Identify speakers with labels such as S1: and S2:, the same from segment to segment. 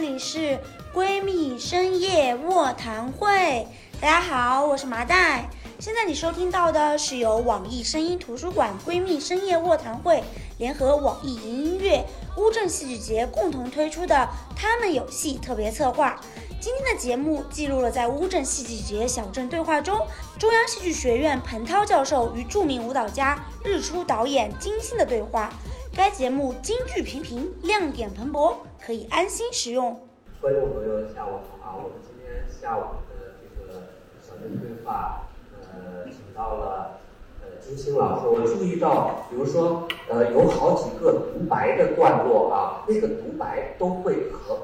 S1: 这里是闺蜜深夜卧谈会。大家好，我是麻袋。现在你收听到的是由网易声音图书馆闺蜜深夜卧谈会联合网易云音乐、乌镇戏剧节共同推出的《他们有戏》特别策划。今天的节目记录了在乌镇戏剧节小镇对话中，中央戏剧学院彭涛教授与著名舞蹈家日出导演金星的对话。该节目金句频频，亮点蓬勃，可以安心使用。
S2: 观众朋友，下午好啊！我们今天下午的这个小镇对话，呃，请到了呃金星老师。我注意到，比如说，呃，有好几个独白的段落啊，那个独白都会和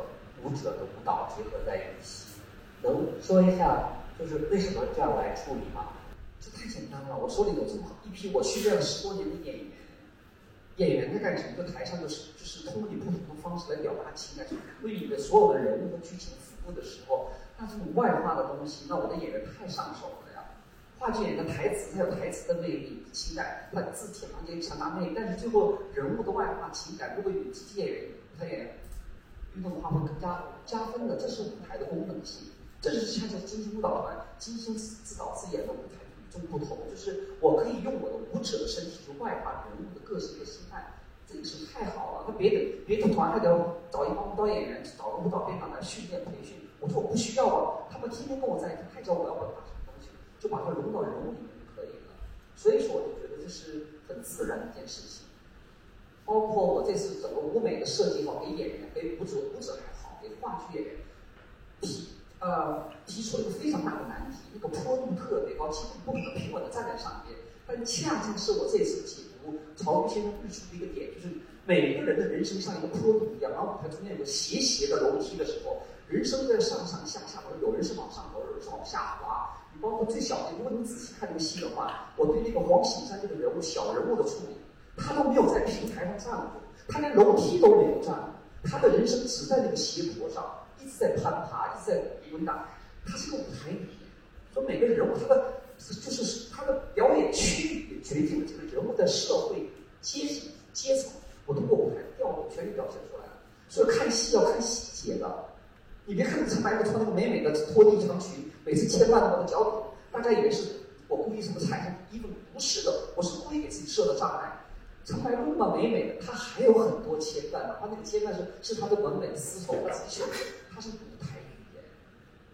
S2: 舞者的舞蹈结合在一起。能说一下，就是为什么这样来处理吗？
S3: 这太简单了，我手里有这么一批我训练了十多年的演员。演员在干什么？在台上就是就是通过你不同的方式来表达情感，为你的所有的人物和剧情服务的时候，那这种外化的东西，那我的演员太上手了呀。话剧演员的台词，他有台词的魅力、情感，他字体行间强大魅力，但是最后人物的外化情感，如果有机器演员、他演员运动的话，会更加加分的。这是舞台的功能性，这是恰恰精心舞蹈团精心自导自演的舞台。不同，就是我可以用我的舞者的身体去外化人物的个性和心态，这个是太好了。那别的别的团还得找一帮舞蹈演员，找个舞蹈编导来训练培训。我说我不需要啊，他们天天跟我在一起，太教我要表达什么东西，就把它融到人物里面就可以了。所以说，我就觉得这是很自然的一件事情。包括我这次整个舞美的设计好，给演员、给舞者、舞者还好，给话剧演员提呃提出了一个非常大的难题，那个坡度特别高，几乎不可能平稳的站在上面。但恰恰是我这次解读曹禺先生日出的一个点，就是每个人的人生像一个坡度一样，然后舞台中间有个斜斜的楼梯的时候，人生在上上下下，有人是往上走，有人是往下滑。你包括最小的，如果你仔细看这个戏的话，我对那个黄喜山这个人物小人物的处理，他都没有在平台上站过，他连楼梯都没有站过，他的人生只在那个斜坡上。在攀爬，一直在滚打，它是个舞台语言。说每个人物他的就是他的表演区域决定了这个人物的社会阶级阶层。我通过舞台调度全给表现出来了。所以看戏要看细节的。你别看陈白露穿那个美美的拖地长裙，每次牵绊到我的脚底，大家以为是我故意什么踩上衣服，不是的，我是故意给自己设的障碍。陈白露那么美美的，她还有很多牵绊哪怕那个牵绊是是她的纹美丝绸的刺绣，她是舞台语言。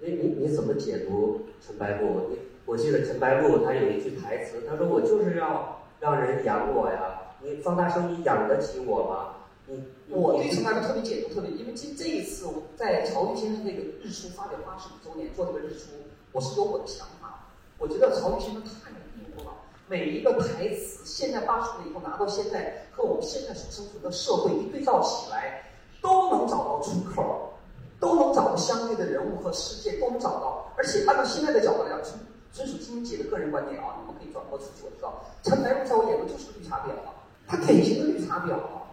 S2: 你你你怎么解读陈白露？你我记得陈白露她有一句台词，她说我就是要让人养我呀。你方大生，你养得起我吗？你
S3: 我对陈白露特别解读特别，因为这这一次我在曹禺先生那个日出发表八十五周年做这个日出，我是有我的想法。我觉得曹禺先生太牛了。每一个台词，现在扒出来以后拿到现在和我们现在所生存的社会一对照起来，都能找到出口，都能找到相对的人物和世界，都能找到。而且按照现在的角度来讲，遵遵守金姐的个人观点啊，你们可以转播出去。我知道陈白露在我眼中就是绿茶婊啊，她典型的绿茶婊啊。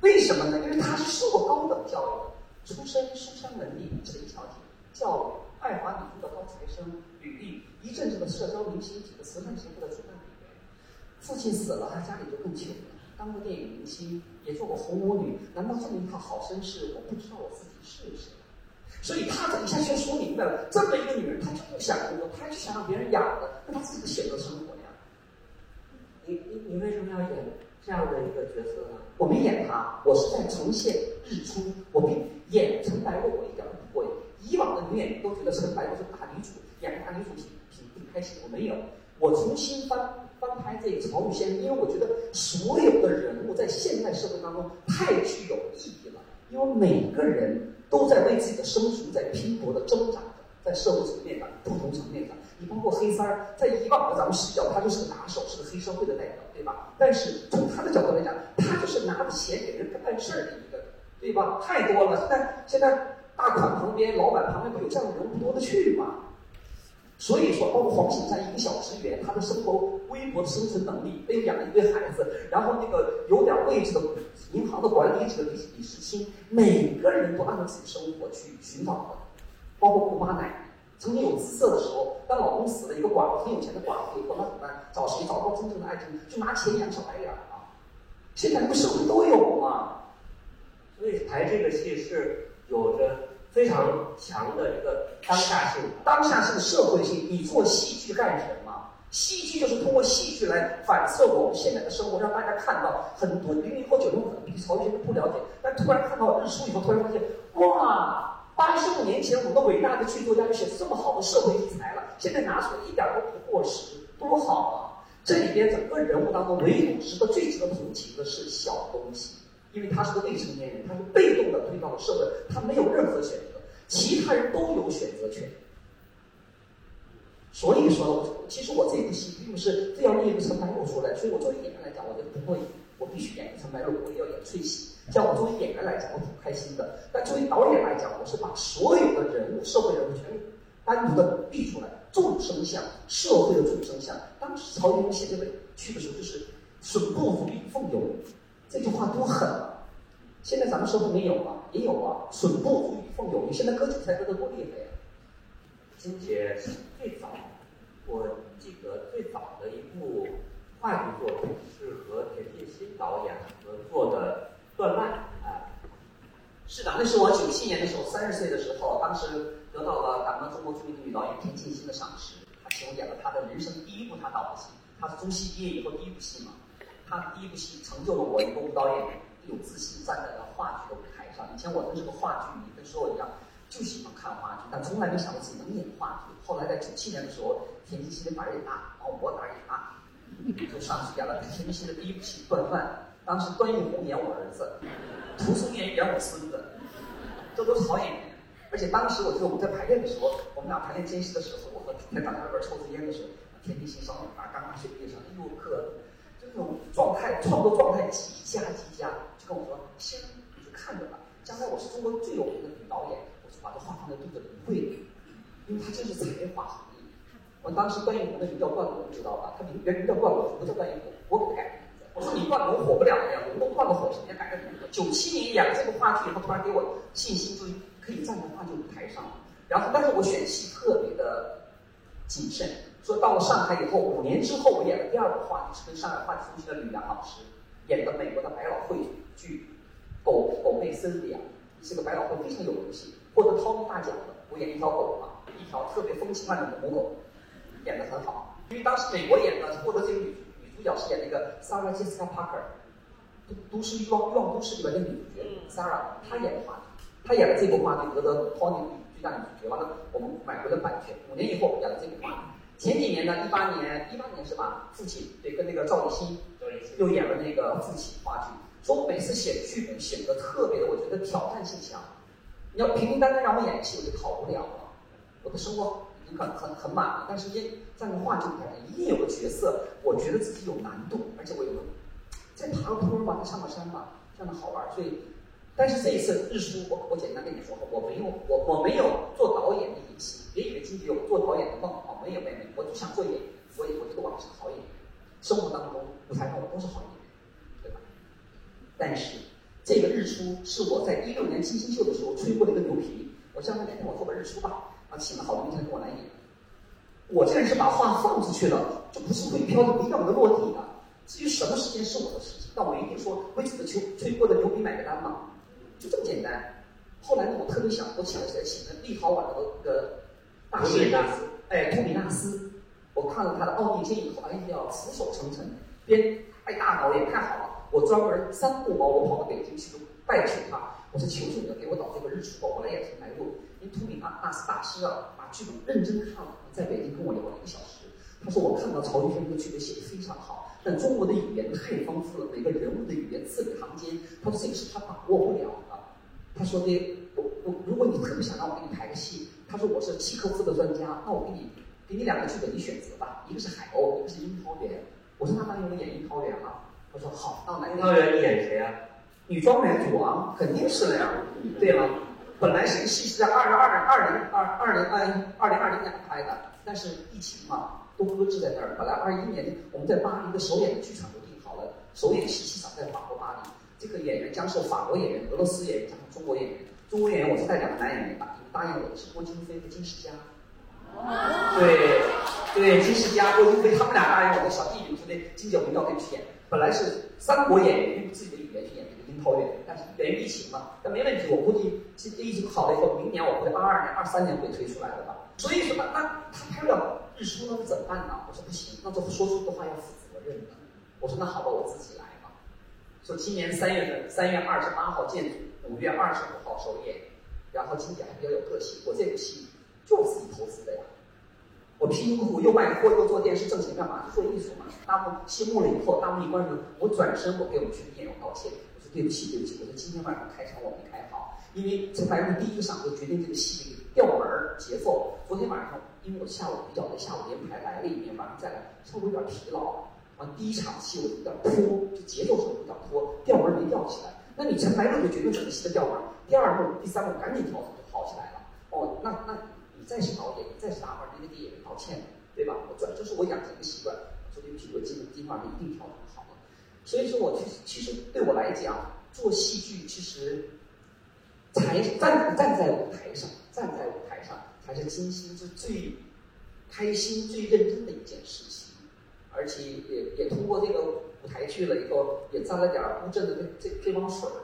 S3: 为什么呢？因为她是受过高等教育的，出身书香门第，陈小姐，教育。爱华女中的高材生，履历一阵阵的社交明星，几个慈善协会的主办委员。父亲死了，他家里就更穷了。当过电影明星，也做过红魔女，难道这么一套好身世？我不知道我自己是谁。所以他一下就说明白了，这么一个女人，她就不想工作，她就想让别人养着，那她自己选择生活呀。
S2: 你你你为什么要演这样的一个角色呢？
S3: 我没演她，我是在重现日出。我比演陈白露，我一点都不过瘾。以往的女演员都觉得陈白露是大女主，演大女主挺挺挺开心。我没有，我重新翻翻拍这个曹禺先生，因为我觉得所有的人物在现代社会当中太具有意义了，因为每个人都在为自己的生存在拼搏的挣扎着，在社会层面上不同层面上，你包括黑三儿，在以往的咱们视角，他就是个打手，是个黑社会的代表，对吧？但是从他的角度来讲，他就是拿着钱给人干事儿的一个，对吧？太多了，现在现在。大款旁边，老板旁边，不有这样的人物多的去吗？所以说，包括黄景山一个小职员，他的生活微薄的生存能力，被养了一堆孩子，然后那个有点位置的银行的管理者李李世清，每个人都按照自己的生活去寻找的，包括姑妈奶奶，曾经有姿色的时候，当老公死了，一个寡妇很有钱的寡妇以后，那怎么办？找谁？找到真正的爱情，就拿钱养小白脸啊！现在不社会都有吗？
S2: 所以排这个戏是。有着非常强的一个当下性。
S3: 当下性、社会性。你做戏剧干什么？戏剧就是通过戏剧来反射我们现在的生活，让大家看到很多零零后、九零后可能对曹禺都不了解，但突然看到日出以后，突然发现，哇，八十五年前我们伟大的剧作家就写这么好的社会题材了，现在拿出来一点都不过时，多好啊！这里边整个人物当中，唯独值得最值得同情的是小东西，因为他是个未成年人，他是被动的推到了社会，他没有任何选择，其他人都有选择权。所以说，其实我这部戏并不是非要立一个陈白露出来，所以我作为演员来讲，我就不会，我必须演陈白露，我也要演翠喜。像我作为演员来讲，我挺开心的。但作为导演来讲，我是把所有的人物、社会人物全单独的立出来，众生相，社会的众生相。当时曹云写这个剧的时候，就是“损不足以奉有”，这句话多狠啊！现在咱们社会没有啊，也有啊，“损不足以奉有”。你现在割韭菜割得多厉害呀！
S2: 金姐最早，我记得最早的一部话剧作品是和田沁鑫导演合作的《断腕》啊。
S3: 是的，那是我九七年的时候，三十岁的时候，当时得到了咱们中国著名的女导演田沁鑫的赏识，她请我演了她的人生第一部她导的戏，她是中戏毕业以后第一部戏嘛。她第一部戏成就了我一个舞蹈演员，有自信站在了话剧的舞台上。以前我真是个话剧迷，跟所有一样。就喜欢看话剧，但从来没想过自己能演话剧。后来在九七年的时候，田沁鑫的胆儿也大，王博胆儿也大，就上去演了田沁鑫的第一部戏《断腕》。当时段奕宏演我儿子，涂松岩演我孙子，这都是好演员。而且当时我记得我们在排练的时候，我们俩排练间隙的时候，我和在大家那边抽着烟的时候，田沁鑫上面啊，刚刚学毕业生，哎呦哥，种状态，创作状态极佳极佳，就跟我说：“先你就看着吧，将来我是中国最有名的女导演。”我就把这话放在肚子里不会的，因为他真是才华横溢。我当时段奕宏的名叫段龙，你知道吧？他名原名叫段龙，不叫段奕宏，我给他改名字。我说你段龙火不了的呀，龙都断了火，什么要改个名字？九七年演了这个话剧以后，突然给我信心，就可以站在话剧舞台上。然后，但是我选戏特别的谨慎。说到了上海以后，五年之后，我演了第二个话剧，是跟上海话剧中心的吕梁老师演的美国的百老汇剧《狗狗贝森》里啊，是个百老汇非常有名的戏。获得涛米大奖的，我演一条狗嘛，一条特别风情万种的母狗，演得很好。因为当时美国演的获得这个女女主角是演那个 Sarah Jessica Parker，都都市欲望欲望都市里面的女主角 Sarah，她演的话剧，她演了这部话剧，得了 Tony 最佳女主角。完了，我们买回了版权，五年以后演了这部话剧。前几年呢，一八年一八年是吧？父亲对，跟那个赵立新又演了那个父亲话剧。说我每次写剧本写的特别的，我觉得挑战性强。你要平平淡淡让我演戏，我就跑不了了。我的生活已经很很很满了，但是一站在话剧舞台上，一定有个角色，我觉得自己有难度，而且我有再爬个坡吧，再上个山吧，这样的好玩。所以，但是这一次日出，我我简单跟你说，我没有我我没有做导演的野心，别以为金姐有做导演的梦啊，没有没有，我就想做演员，我我觉得我是个好演员，生活当中舞台上我都是好演员，对吧？但是。这个日出是我在一六年金星秀的时候吹过的一个牛皮。我叫他哪天我做个日出吧，啊，请了好多明星跟我来演。我这个人是把话放出去了，就不是会飘的，不一定能落地的。至于什么时间是我的事情，但我一定说为此个吹吹过的牛皮买个单嘛，就这么简单。后来呢，我特别想，我想起来？请了立陶宛的那个大师，哎，托米纳斯。我看了他的《奥秘剑》以后，哎呀，俯首称臣，编太大导演太好了。我专门三顾茅庐跑到北京去拜求他，我说求求你了，给我导这个日出吧，我来演陈白露。因为图米纳斯大师啊，把剧本认真看了，在北京跟我聊了一个小时。他说我看到曹云轩这个剧本写的非常好，但中国的语言太丰富了，每个人物的语言字里行间，他说这个是他把握不了的。他说的我我如果你特别想让我给你排个戏，他说我是契诃夫的专家，那我给你给你两个剧本你选择吧，一个是海鸥，一个是樱桃园。我说那当然我演樱桃园了。他说好，那。
S2: 樱桃园你演谁啊？
S3: 女装男主啊，肯定是的呀。对了，本来这个戏是在二零二二零二二零二二零二零年拍的，但是疫情嘛，都搁置在那儿。本来二一年我们在巴黎的首演的剧场都定好了，首演戏戏场在法国巴黎。这个演员将是法国演员、俄罗斯演员加上中国演员。中国演员我是带两个男演员答应答应我的是郭京飞和金世佳。对对，金世佳、郭京飞他们俩答应我的小弟弟，说的金姐我们要跟你去演。本来是三国演员用自己的语言去演这个樱桃园，但是源于疫情嘛，但没问题，我估计这疫情好了以后，明年我会二二年、二三年会推出来的吧。所以说，那那他拍不了日出，那怎么办呢？我说不行，那这说出的话要负责任的。我说那好吧，我自己来吧。说今年三月份，三月二十八号建组，五月二十五号首演，然后经典还比较有个性，我这部戏就是自己投资的呀。我辛辛苦又卖货又做电视挣钱干嘛？做艺术嘛。大幕谢幕了以后，大幕一关上，我转身我给我们全演员道歉，我说对不起对不起，我说今天晚上开场我没开好，因为陈白露第一个场就决定这个戏的调门儿节奏。昨天晚上因为我下午比较累，下午连排来了一遍，晚上再来稍微有点疲劳。完第一场戏我有点拖，就节奏上有点拖，调门没调起来。那你陈白露就决定整个戏的调门，第二幕、第三幕赶紧调整就好起来了。哦，那那。你再是导演，你再是大腕，你得给演员道歉对吧？我转，这是我养成一个习惯，说对不起，我今今晚一定调整好了。所以说，我其实其实对我来讲，做戏剧其实才站站在舞台上，站在舞台上才是精心是最开心、最认真的一件事情。而且也也通过这个舞台剧了以后，也沾了点乌镇的这这这帮水儿。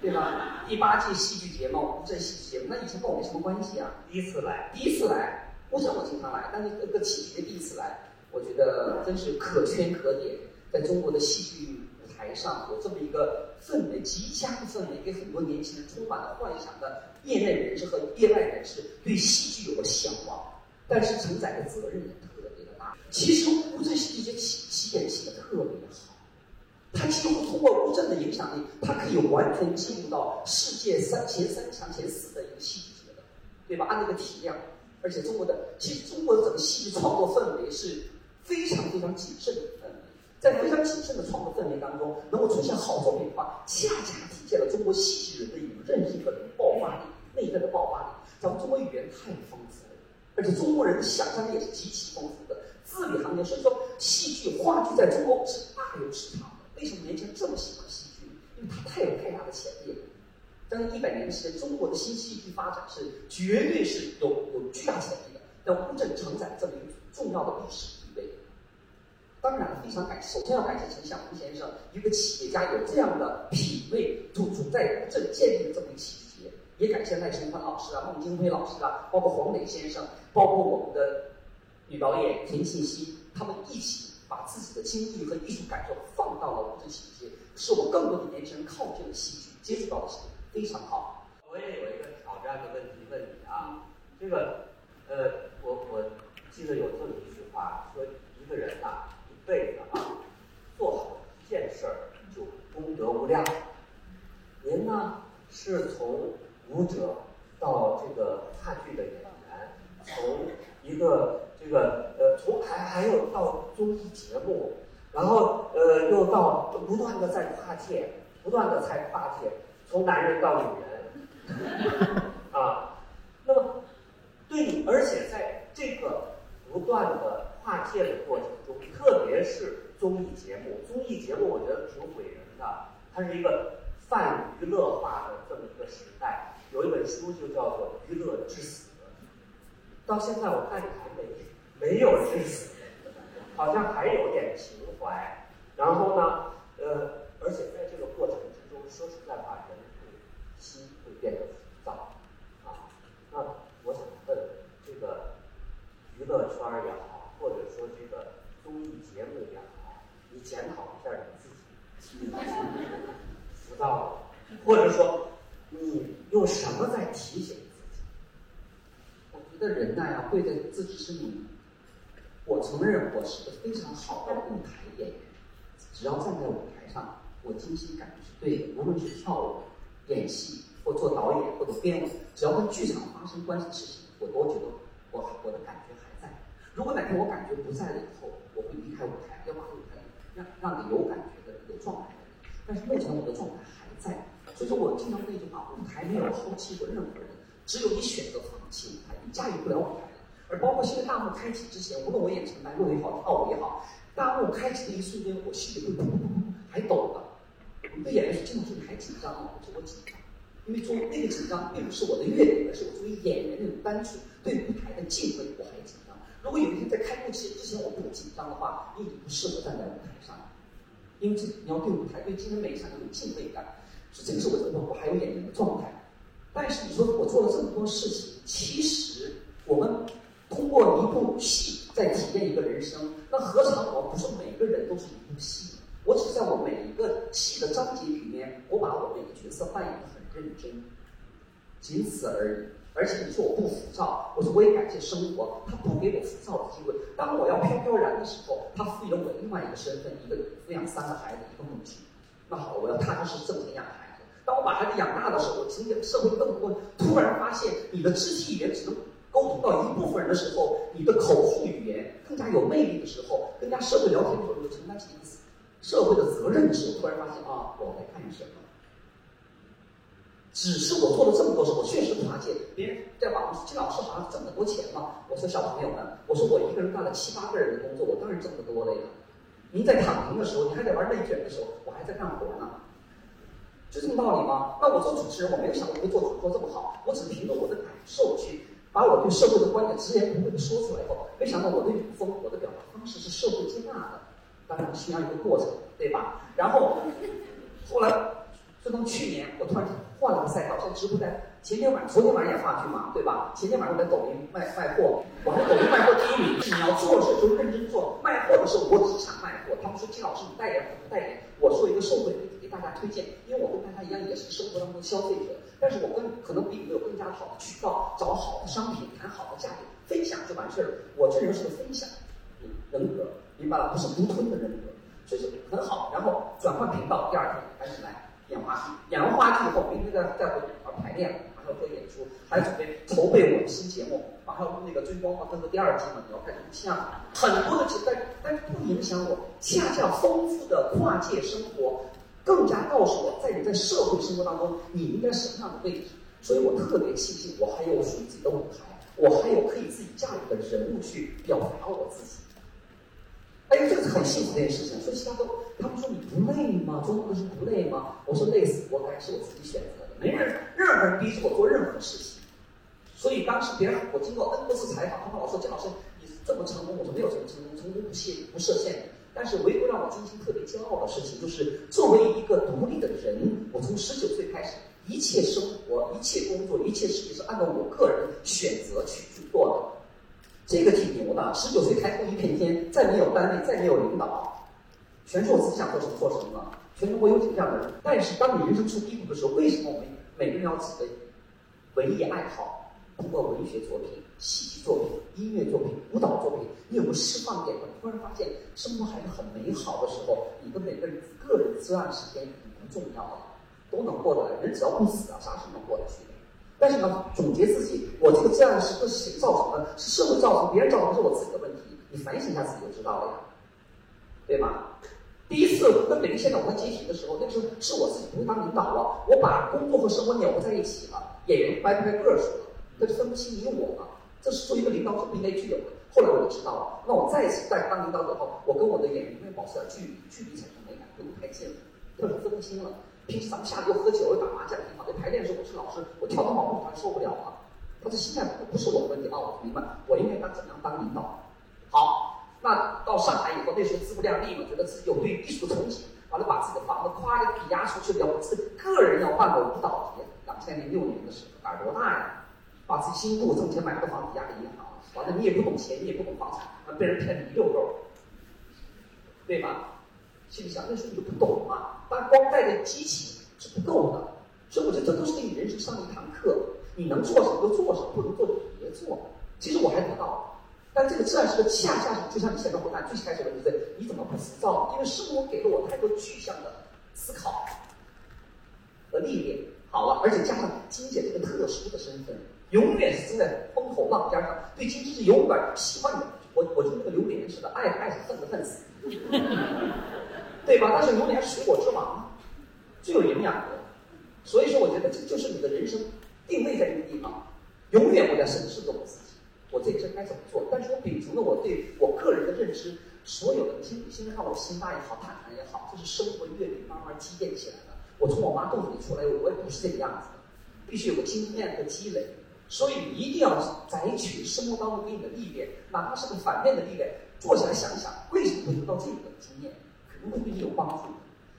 S3: 对吧？第八届戏剧节目，这戏剧节目，那以前跟我没什么关系啊。
S2: 第一次来，
S3: 第一次来，我想我经常来？但是这个喜剧的第一次来，我觉得真是可圈可点。在中国的戏剧舞台上，有这么一个氛围，极佳的氛围，给很多年轻人充满了幻想的业内人士和业外人士对戏剧有了向往，但是承载的责任也特别的大。其实乌镇戏剧节起起点起的特别好。他几乎通过乌镇的影响力，他可以完全进入到世界三前三强、前四的一个戏剧节的，对吧？按那个体量，而且中国的其实中国的整个戏剧创作氛围是非常非常谨慎的氛围，在非常谨慎的创作氛围当中，能够出现好作品的话，恰恰体现了中国戏剧人的一种韧性和爆发力、内在的爆发力。咱们中国语言太丰富了，而且中国人的想象力也是极其丰富的，字里行间，所以说戏剧、话剧在中国是大有市场。为什么年轻人这么喜欢戏剧？因为它太有太大的潜力了。但一百年时间，中国的新戏剧发展是绝对是有有巨大潜力的。但乌镇承载这么一个重要的历史地位。当然，非常感谢，首先要感谢陈晓峰先生，一个企业家有这样的品味，就主在乌镇建立这么一个戏剧节。也感谢赖声川老师啊、孟京辉老师啊，包括黄磊先生，包括我们的女导演田沁鑫，他们一起。把自己的经历和艺术感受放到了乌镇戏剧节，使我更多的年轻人靠近了戏剧，接触到了戏剧，非常好。
S2: 我也有一个挑战的问题问你啊，这个，呃，我我记得有这么一句话，说一个人呐，一辈子啊，做好一件事儿就功德无量。您呢，是从舞者到这个话剧的演员，从一个。这个呃，从还还有到综艺节目，然后呃，又到不断的在跨界，不断的在跨界，从男人到女人，啊，那么对你，而且在这个不断的跨界的过程中，特别是综艺节目，综艺节目我觉得挺毁人的，它是一个泛娱乐化的这么一个时代。有一本书就叫做《娱乐至死》，到现在我看你还没。没有致死，好像还有点情怀。然后呢，呃，而且在这个过程之中，说实在话，人会心会变得浮躁啊。那我想问，这个娱乐圈也好，或者说这个综艺节目也好，你检讨一下你自己，浮躁了，或者说你用什么在提醒自己？
S3: 我觉得人呐，要会在自知之明。我承认我是个非常好的舞台演员，只要站在舞台上，我精心感觉是对的。无论是跳舞、演戏，或做导演，或者编舞，只要跟剧场发生关系的事情，我都觉得我我的感觉还在。如果哪天我感觉不在了以后，我会离开舞台，要把舞台让让你有感觉的、有状态的。但是目前我的状态还在，所以说我经常说一句话：舞台没有抛弃过任何人，只有你选择放弃舞台，你驾驭不了舞台。而包括现在大幕开启之前，无论我演陈白露也好，跳舞也好，大幕开启的一瞬间，我心里会砰砰砰还抖的。对演员说：“金老师，你还紧张吗？”我说：“我紧张，因为做那个紧张并不是我的阅历，而是我作为演员那种单纯对舞台的敬畏，我还紧张。如果有一天在开幕式之前我不紧张的话，你已经不适合站在舞台上。因为这你要对舞台、对今天每一场都有敬畏感，所以这个是我我我还有演员的状态。但是你说我做了这么多事情，其实我们通过一部戏在体验一个人生，那何尝我不是每个人都是一部戏？我只是在我每一个戏的章节里面，我把我每个角色扮演的很认真，仅此而已。而且你说我不浮躁，我说我也感谢生活，它不给我浮躁的机会。当我要飘飘然的时候，它赋予了我另外一个身份，一个抚养三个孩子，一个母亲。那好，我要踏踏实实挣钱养孩子。当我把孩子养大的时候，我经历社会更多，突然发现你的肢体语言只能沟通到一部分人的时候，你的口述语言更加有魅力的时候，跟人家社会聊天的时候，有承担起社会的责任的时候，突然发现啊，我在干什么？只是我做了这么多事，我确实发现别人在网上说金老师好像挣很多钱嘛。我说小朋友们，我说我一个人干了七八个人的工作，我当然挣得多了呀。您在躺平的时候，你还在玩内卷的时候，我还在干活呢，是这么道理吗？那我做主持人，我没有想过会做主播这么好，我只凭着我的感受去把我对社会的观点直言不讳的说出来以后，没想到我的语风、我的表达方式是社会接纳的。当然需要一个过程，对吧？然后后来。就从去年，我突然换了个赛道，在直播在。前天晚，昨天晚上演话剧嘛，对吧？前天晚上我在抖音卖卖货，我在抖音卖货第一名。你要做事就认真做，卖货的时候我只想卖货。他们说金老师你代言不代言？我说一个社会大家推荐，因为我跟大家一样也是生活当中的消费者，但是我跟可能比你有更加好的渠道，找好的商品，谈好的价格，分享就完事儿了。我这人是个分享人格，明白了？不是独吞的人格，所以说很好。然后转换频道，第二天开始来。演话剧，演完话剧以后，明天再再回去排练，马上做演出，还要准备筹备我的新节目，马上录那个《追光华灯》的第二季嘛，你要开始录像，很多的，但但是不影响我，恰恰丰富的跨界生活，更加告诉我，在你在社会生活当中，你应该什么样的位置，所以我特别庆幸，我还有属于自己的舞台，我还有可以自己驾驭的人物去表达我自己。哎，这个是很幸福的一件事情。所以其他都，他们说你不累吗？做梦的是不累吗？我说累死活该，是我自己选择的，没人任何人逼着我做任何事情。所以当时别人我经过 N 多次采访，他们老说姜老师你这么成功，我说没有这么成功，成功不限不设限的。但是唯独让我今天特别骄傲的事情，就是作为一个独立的人，我从十九岁开始，一切生活、一切工作、一切事情是按照我个人选择去去做的。这个挺牛的，十九岁抬头一片天，再没有单位，再没有领导，全是我自己想做什么做什么了。全中国有几个这样的人？但是当你人生出低谷的时候，为什么我们每个人要自己的文艺爱好，通过文学作品、戏剧作品、音乐作品、舞蹈作品，你有个释放点，你突然发现生活还是很美好的时候，你的每个人个人自然时间已经不重要了，都能过得来。人只要不死啊，啥事能过得去。但是呢，总结自己，我这个这样是是谁造成的？是社会造成，别人造成，是我自己的问题。你反省一下自己就知道了呀，对吧？第一次跟北京现场在集体的时候，那时候是我自己不会当领导了，我把工作和生活扭在一起了，演员掰不开个儿说了，那就分不清你我了。这是作为一个领导者不应该具有的。后来我就知道了，那我再次在当领导者后，我跟我的演员应该保持点距离，距离产生美感，不能太近了，要是分不清了。平时咱们下午又喝酒又打麻将，挺好。那排练的时候我是老师，我跳到马路上受不了啊。他这心态不不是我的问题啊，我明白，我应该当怎样当领导？好，那到上海以后，那时候自不量力嘛，觉得自己有对艺术的憧憬，完了把自己的房子夸的抵押出去了。我自己个人要办个舞蹈节，两千零六年的时候，胆儿多大呀？把自己辛苦挣钱买了个房子押给银行，完了你也不懂钱，你也不懂房产，被人骗了一溜够，对吧？心里想，那时候你就不懂嘛，但光带着激情是不够的，所以我觉得这都是给你人生上一堂课。你能做什么就做什么，不能做就别做。其实我还得到了，但这个自然是个恰恰是，就像你现在回答最开始的问题，你怎么不浮躁？因为生活给了我太多具象的思考和历练。好了，而且加上金姐这个特殊的身份，永远是站在风口浪尖上，对经济是有点喜欢的。我我就那个榴莲似的，爱爱死，恨的恨死。对吧？但是榴莲是水果之王，最有营养的。所以说，我觉得这就是你的人生定位在这个地方。永远我在审视着我自己，我这一生该怎么做？但是我秉承了我对我个人的认知，所有的听现在看我心大也好，坦然也好，这是生活阅历慢慢积淀起来的。我从我妈肚子里出来，我也不是这个样子的，必须有个经验和积累。所以你一定要摘取生活当中给你的历练，哪怕是个反面的历练，坐下来想一想，为什么会得到这个经验？肯定会对你有帮助。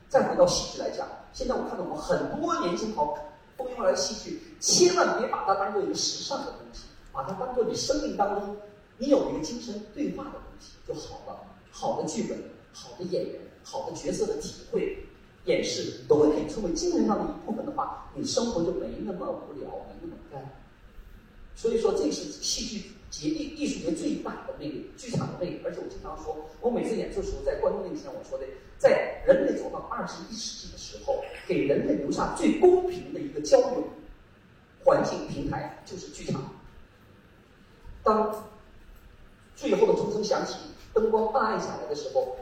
S3: 再回到戏剧来讲，现在我看到我们很多年轻朋友蜂拥而来戏剧，千万别把它当做一个时尚的东西，把它当做你生命当中你有一个精神对话的东西就好了。好的剧本、好的演员、好的角色的体会、演示，都会可以成为精神上的一部分的话，你生活就没那么无聊，没那么干。所以说，这是戏剧节艺艺术节最大的魅力，剧场的魅力。而且我经常说，我每次演出的时候，在观众面前我说的，在人类走到二十一世纪的时候，给人类留下最公平的一个交流环境平台就是剧场。当最后的钟声响起。灯光暗下来的时候，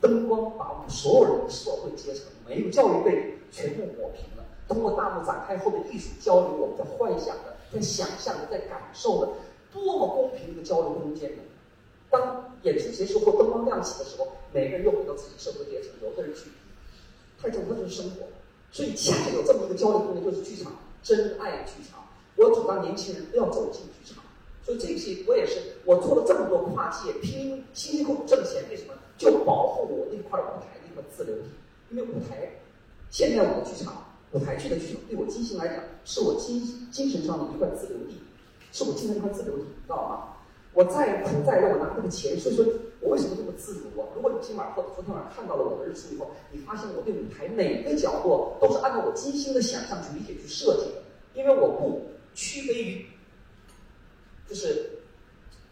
S3: 灯光把我们所有人的社会阶层、没有教育背景全部抹平了。通过大幕展开后的艺术交流，我们在幻想的、在想象的、在感受的，多么公平的交流空间呢？当演出结束后，灯光亮起的时候，每个人又回到自己社会阶层，有的人去，太重要的是生活。所以，恰恰有这么一个交流空间，就是剧场，真爱剧场。我主张年轻人都要走进剧场。所以这个戏我也是，我做了这么多跨界，拼辛辛苦苦挣钱，为什么？就保护我那块舞台那块自留地。因为舞台，现在我的剧场，舞台剧的剧，对我金星来讲，是我精精神上的一块自留地，是我精神一块自留地，知道吗？我再苦再累，我拿那个钱，所以说，我为什么这么自由啊？如果你今晚或者昨天晚上看到了我的日出以后，你发现我对舞台每个角落都是按照我精心的想象去理解去设计的，因为我不区别于。就是，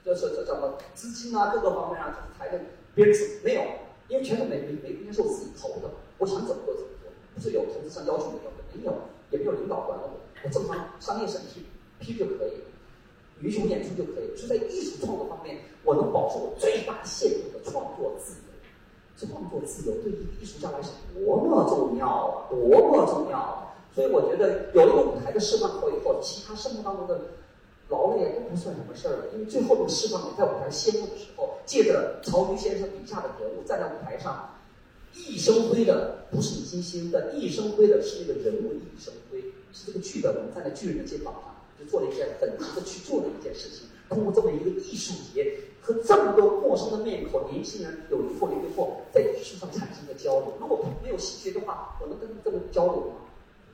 S3: 就是这叫什么资金啊，各个方面啊，就是台的编制没有，因为全是每每每天是我自己投的，我想怎么做怎么做，是有投资上要求没有的，没有，也没有领导管我，我正常商业审批批就可以，允许我演出就可以。所以在艺术创作方面，我能保持我最大限度的创作自由。创作自由对一个艺术家来说多么重要啊，多么重要！所以我觉得有了舞台的释放后以后，其他生活当中的。劳累都不算什么事儿了，因为最后这个释放，也在舞台谢幕的时候，借着曹禺先生笔下的人物站在舞台上，熠熠生辉的不是你金星的，熠熠生辉的是那个人物熠熠生辉，是这个剧本。我们站在巨人的肩膀上，就做了一件很值得去做的一件事情。通过这么一个艺术节和这么多陌生的面孔，年轻人有疑惑没疑惑，在艺术上产生的交流。如果没有戏剧的话，我能跟他们这么交流吗？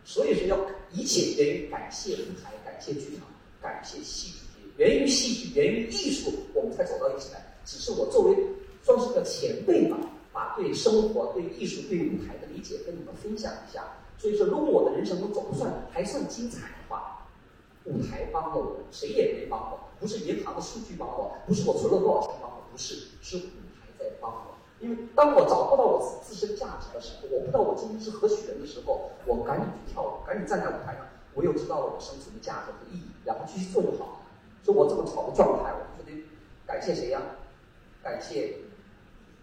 S3: 所以说，要一切源于感谢舞台，感谢剧场。感谢戏剧节，源于戏剧，源于艺术，我们才走到一起来。只是我作为算是个前辈吧，把对生活、对艺术、对舞台的理解跟你们分享一下。所以说，如果我的人生中总算还算精彩的话，舞台帮了我，谁也没帮我。不是银行的数据帮我，不是我存了多少钱帮我，不是，是舞台在帮我。因为当我找不到我自身价值的时候，我不知道我今天是何许人的时候，我赶紧去跳舞，赶紧站在舞台上。我又知道了我生存的价值和意义，然后继续做就好了。所以我这么好的状态，我就得感谢谁呀？感谢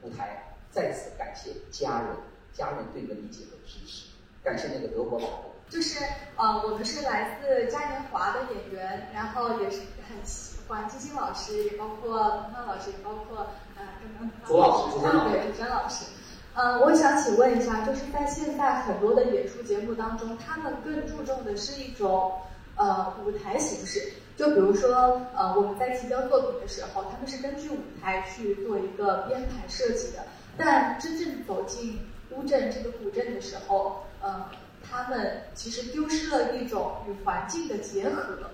S3: 舞台，再次感谢家人，家人对你的理解和支持，感谢那个德国老公。
S4: 就是呃，我们是来自嘉年华的演员，然后也是很喜欢金星老师，也包括彭涛老师，也包括呃刚刚
S3: 左老师，
S4: 对，主持老师。呃，我想请问一下，就是在现在很多的演出节目当中，他们更注重的是一种呃舞台形式。就比如说，呃，我们在提交作品的时候，他们是根据舞台去做一个编排设计的。但真正走进乌镇这个古镇的时候，呃，他们其实丢失了一种与环境的结合。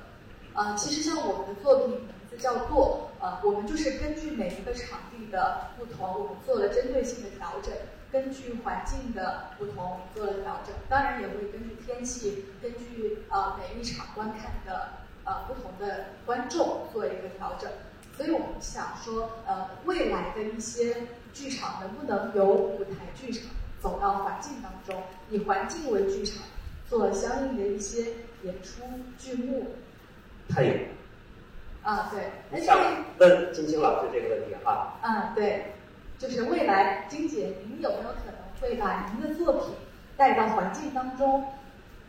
S4: 呃，其实像我们的作品名字。叫做呃，我们就是根据每一个场地的不同，我们做了针对性的调整；根据环境的不同做了调整。当然也会根据天气，根据呃每一场观看的呃不同的观众做一个调整。所以我们想说，呃，未来的一些剧场能不能由舞台剧场走到环境当中，以环境为剧场，做相应的一些演出剧目？
S3: 太有。
S4: 啊，对，那
S3: 想问金星老师这个问题哈。
S4: 啊，对，就是未来金姐，您有没有可能会把您的作品带到环境当中，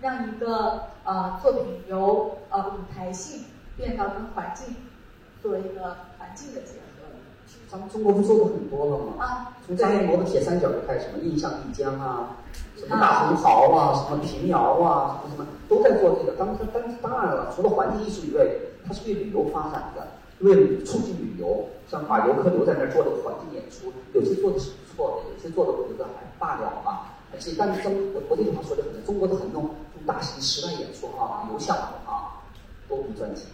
S4: 让一个呃作品由呃舞台性变到跟环境做一个环境的结合？
S3: 咱们中国不做过很多了吗？
S4: 啊，
S3: 从张艺谋的铁三角就开始，什么印象丽江啊，什么大红袍啊，什么平遥啊，什么什么都在做这个。当当当然了，除了环境艺术以外。它是为旅游发展的，为促进旅游，是像把游客留在那儿做这个环境演出，有些做的是不错的，有些做的我觉得还罢了吧。而且，但是中国我这句话说的很，中国的很多这种大型室外演出啊、游项目啊，都不赚钱。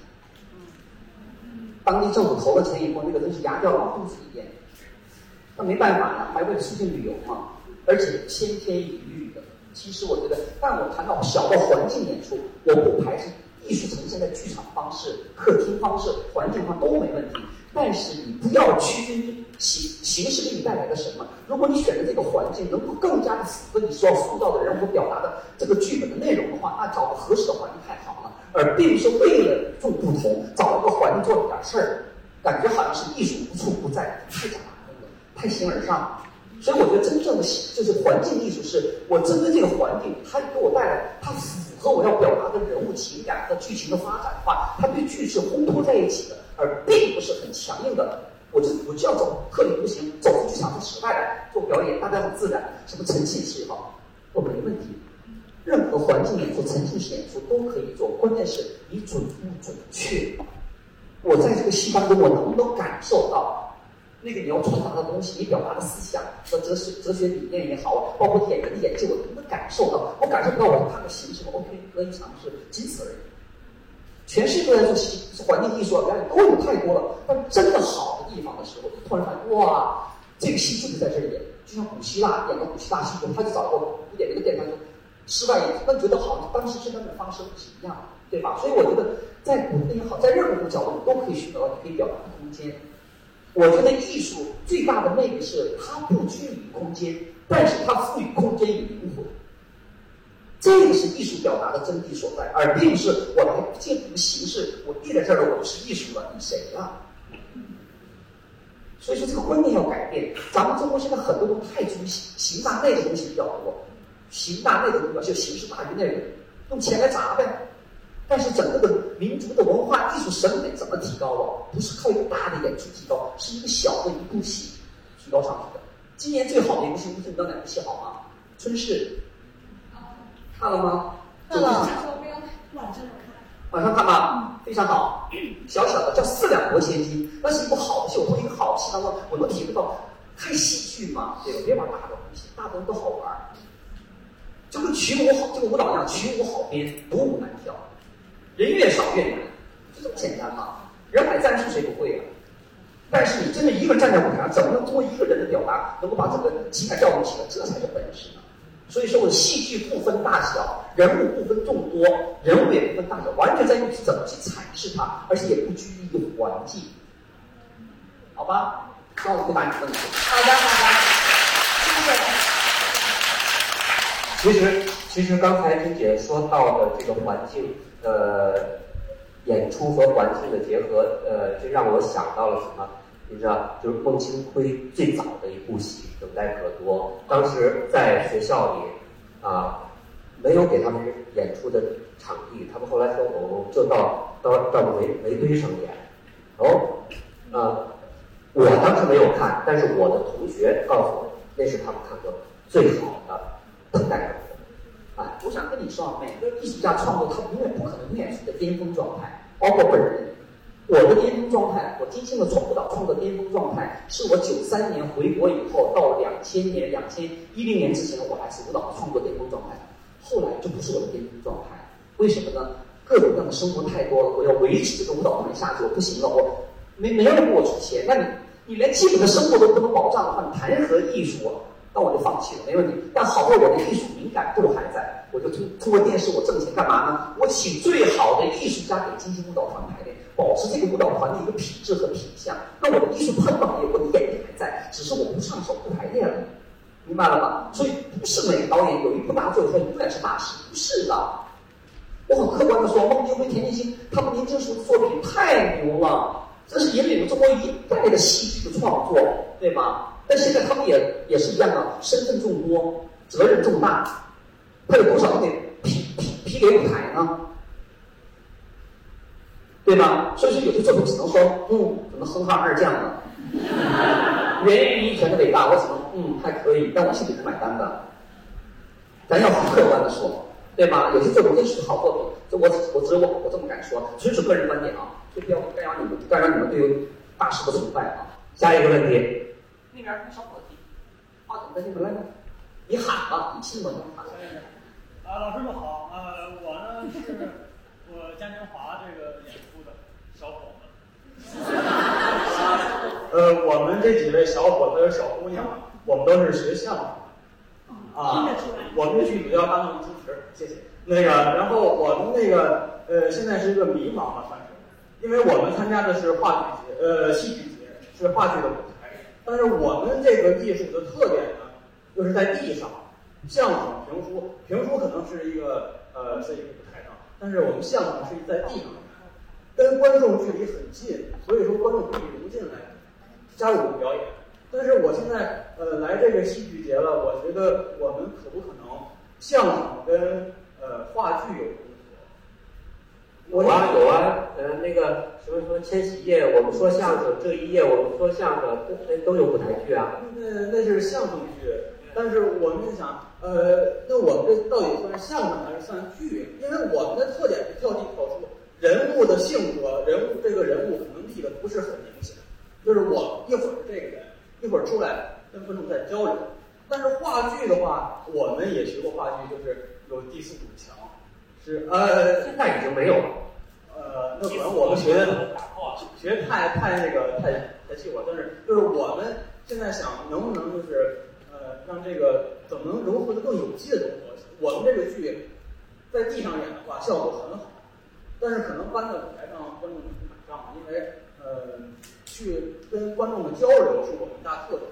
S3: 当地政府投了钱以后，那个真是牙掉往肚子里咽。那没办法呀，还为了促进旅游嘛，而且千篇一律的。其实我觉得，但我谈到小的环境演出，我不排斥艺术呈现在剧场方式、客厅方式、环境上都没问题。但是你不要区分形形式给你带来的什么。如果你选的这个环境能够更加的符合你所要塑造的人物表达的这个剧本的内容的话，那找个合适的环境。而并不是为了做不同，找一个环境做一点事儿，感觉好像是艺术无处不在，太假了，太形而上。所以我觉得真正的就是环境艺术，是我针对这个环境，它给我带来它符合我要表达的人物情感和剧情的发展的话，它对剧是烘托在一起的。而并不是很强硬的，我就我就要走特立独行，走出剧场的室外做表演，大家很自然，什么沉浸式也好，都没问题。任何环境演出、沉浸式演出都可以做，关键是你准不准确。我在这个戏当中，我能不能感受到那个你要传达的东西，你表达的思想和哲学、哲学理念也好，包括演员的演技，我能不能感受到？我感受不到，我就看个形式，OK，可以尝试，仅此而已。全世界都在做戏环境艺术啊表演都有太多了，但真的好的地方的时候，突然发现哇，这个戏就是在这演，就像古希腊演个古希腊戏剧，他就找个古典那个殿堂，室外演，他觉得好，当时是那么发生是一样的，对吧？所以我觉得在古代也好，在任何一个角落，你都可以寻找到你可以表达的空间。我觉得艺术最大的魅力是它不拘泥空间，但是它赋予空间以灵魂。这个是艺术表达的真谛所在，而并不是我来借什么形式，我立在这儿了，我就是艺术了，你谁了？所以说这个观念要改变。咱们中国现在很多东西太中心，形大内的东西比较多，形大内的东西就形式大于内容，用钱来砸呗。但是整个的民族的文化艺术审美怎么提高啊？不是靠一个大的演出提高，是一个小的一部戏提高上去的。今年最好的一部戏，你知道哪部戏好吗？春逝。看了吗？
S1: 看了。
S4: 晚上看。
S3: 晚上看吧，非常好。小小的叫《四两拨千斤》，那是一部好的戏。我从一个好戏当中，我能体会到看戏剧嘛，对吧？别玩大的东西，大的都好玩。就跟曲舞好，这个舞蹈一样，曲舞好编，独舞难跳，人越少越难，就这么简单嘛。人海战术谁不会啊？但是你真的一个人站在舞台上，怎么能通过一个人的表达，能够把整个情感调动起来？这才是本事呢。所以说，我戏剧不分大小，人物不分众多，人物也不分大小，完全在于怎么去阐释它，而且也不拘泥于环境，好吧？那我回答你的问题。
S4: 好的，好的，谢谢。
S2: 其实，其实刚才金姐说到的这个环境，呃，演出和环境的结合，呃，这让我想到了什么？你知道，就是孟清辉最早的一部戏《等待可多》，当时在学校里啊，没有给他们演出的场地，他们后来说，我们就到到到煤煤堆上演。然后，啊，我当时没有看，但是我的同学告诉我，那是他们看过最好的《等待可多》。
S3: 哎，我想跟你说啊，每个艺术家创作，他永远不可能永远是在巅峰状态，包括本人。我的巅峰状态，我金星的创舞蹈创作巅峰状态，是我九三年回国以后到两千年、两千一零年之前，我还是舞蹈创作巅峰状态。后来就不是我的巅峰状态，为什么呢？各种各样的生活太多了，我要维持这个舞蹈团下去，我不行了，我没没人给我出钱，那你你连基本的生活都不能保障的话，你谈何艺术啊？那我就放弃了，没问题。但好在我的艺术敏感度还在，我就通通过电视我挣钱干嘛呢？我请最好的艺术家给金星舞蹈团排练。保持这个舞蹈团的一个品质和品相，那我的艺术碰撞力，我的眼力还在，只是我不唱手不排练了，明白了吗？所以不是每个导演有一部大作，他永远是大师，不是的。我很客观的说，孟京辉、田沂鑫他们年轻时候的作品太牛了，这是引领了中国一代的戏剧的创作，对吧？但现在他们也也是一样的，身份众多，责任重大，他有多少得批批批给舞台呢？对吧？所以说有些作品只能说，嗯，怎么哼哈二将呢？源于一拳的伟大，我只能嗯还可以，但我心里是买单的。咱要客观的说，对吧？有些作品真是好作品，这我我只有我我这么敢说，纯属个人观点啊，就不要干扰你们，干扰你们对于大师的崇拜啊。
S2: 下一个问题，
S5: 那边小伙子提。
S3: 啊，那你们来吧，你喊吧，你亲我喊。
S6: 啊，老师们好，呃，我呢是我嘉年华这个演出的小伙子。呃，我们这几位小伙子和小姑娘，我们都是学相声的啊。我们这剧组要当个主持，谢谢。那个，然后我们那个呃，现在是一个迷茫吧，算是，因为我们参加的是话剧节，呃，戏剧节，是话剧的舞台。但是我们这个艺术的特点呢，就是在地上，相声、评书，评书可能是一个呃是一个舞台上，但是我们相声是在地上，跟观众距离很近，所以说观众可以融进来，加入我们表演。但是我现在呃来这个戏剧节了，我觉得我们可不可能相声跟呃话剧有融？
S2: 有啊有啊，呃那个什么什么千禧夜，我们说相声，这一夜我们说相声，都都有舞台剧啊。
S6: 那那是相声剧，但是我们就想，呃，那我们这到底算相声还是算剧？因为我们的特点是跳进跳出，人物的性格，人物这个人物可能立的不是很明显，就是我一会儿是这个人，一会儿出来跟观众在交流。但是话剧的话，我们也学过话剧，就是有第四堵墙，是呃，
S2: 现在已经没有了。
S6: 呃，那可能我们学的学的太太那个太太细了，但是就是我们现在想能不能就是呃让这个怎么能融合的更有机的融合？我们这个剧在地上演的话效果很好，但是可能搬到舞台上观众不买账，因为呃去跟观众的交流是我们一大特点，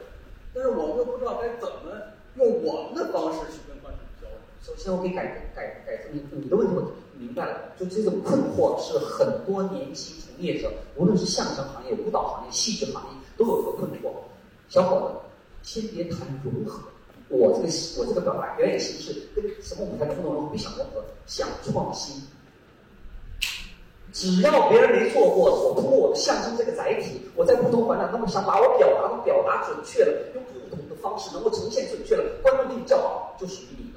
S6: 但是我们又不知道该怎么用我们的方式去跟。
S3: 首先，我可以改改改你你的问题，我明白了。就这种困惑是很多年轻从业者，无论是相声行业、舞蹈行业、戏剧行业，都有这个困惑。小伙子，先别谈融合，我这个我这个表达表演形式跟什么舞台的互动融合，想融合，想创新。只要别人没做过，我通过我的相声这个载体，我在不同环境，他们想把我表达的表达准确了，用不同的方式能够呈现准确了，观众对你叫好，就属于你。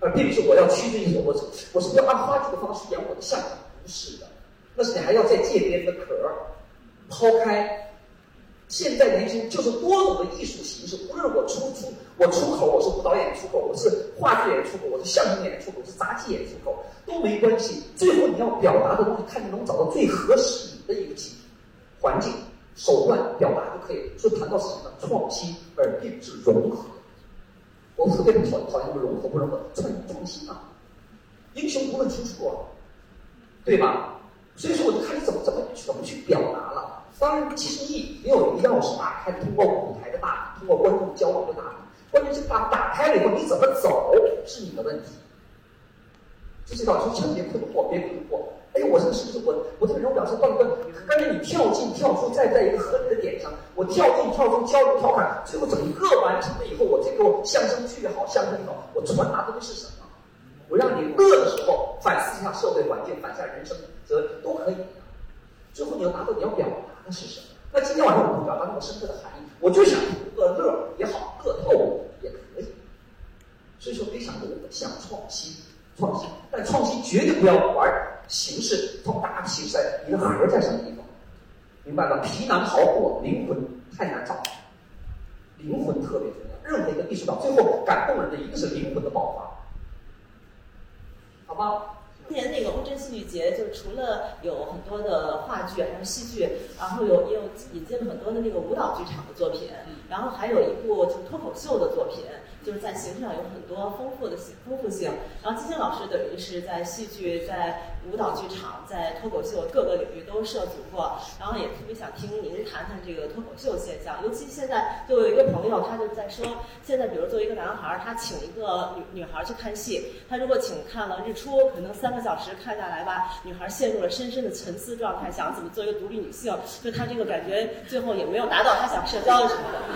S3: 而并不是我要屈指一所，我是我是要按话剧的方式演我的相声，不是的，那是你还要再借别人的壳儿抛开。现在年轻人就是多种的艺术形式，无论我出出我出口，我是舞蹈演出口，我是话剧演员出口，我是相声演员出口，我是杂技演员出口，都没关系。最后你要表达的东西，看你能找到最合适你的一个体环境、手段表达就可以。所以谈到什么呢？创新，而并不是融合。我特别不讨讨厌什么融合不融合，创创新啊！英雄不论出处，对吧？所以说，我就看你怎么怎么怎么去表达了。当然，其实你也有一个钥匙打开，通过舞台的大，通过观众交流的大。关键是把打开了以后，你怎么走是你的问题。这些老师千万别困惑，别困惑。哎，我这个是不是我我这个人物表现到底关？关键你跳进跳出，在在一个合理的点上，我跳进跳出，交流调侃，最后整个完成了以后，我这个相声剧也好，相声也好，我传达的是什么？我让你乐的时候反思一下社会环境，反思一下人生责任都可以。最后你要达到你要表达的是什么？那今天晚上我不表达那么深刻的含义，我就想乐乐也好，乐透也可以。所以说，别想着想创新，创新，但创新绝对不要玩形式，从大的形式来，你的核在什么地方？明白吗？皮囊好过，灵魂太难找，灵魂特别重要。任何一个艺术到最后感动人的一定是灵魂的爆发，好吗？
S7: 今年那个乌镇戏剧节，就除了有很多的话剧，还有戏剧，然后有也有引进了很多的那个舞蹈剧场的作品，然后还有一部就是脱口秀的作品，就是在形式上有很多丰富的丰富性。然后金星老师等于是在戏剧、在舞蹈剧场、在脱口秀各个领域都涉足过，然后也特别想听您谈谈这个脱口秀现象。尤其现在就有一个朋友，他就在说，现在比如作为一个男孩儿，他请一个女女孩去看戏，他如果请看了日出，可能三个小时看下来吧，女孩陷入了深深的沉思状态，想怎么做一个独立女性，就他这个感觉最后也没有达到他想社交的什么的。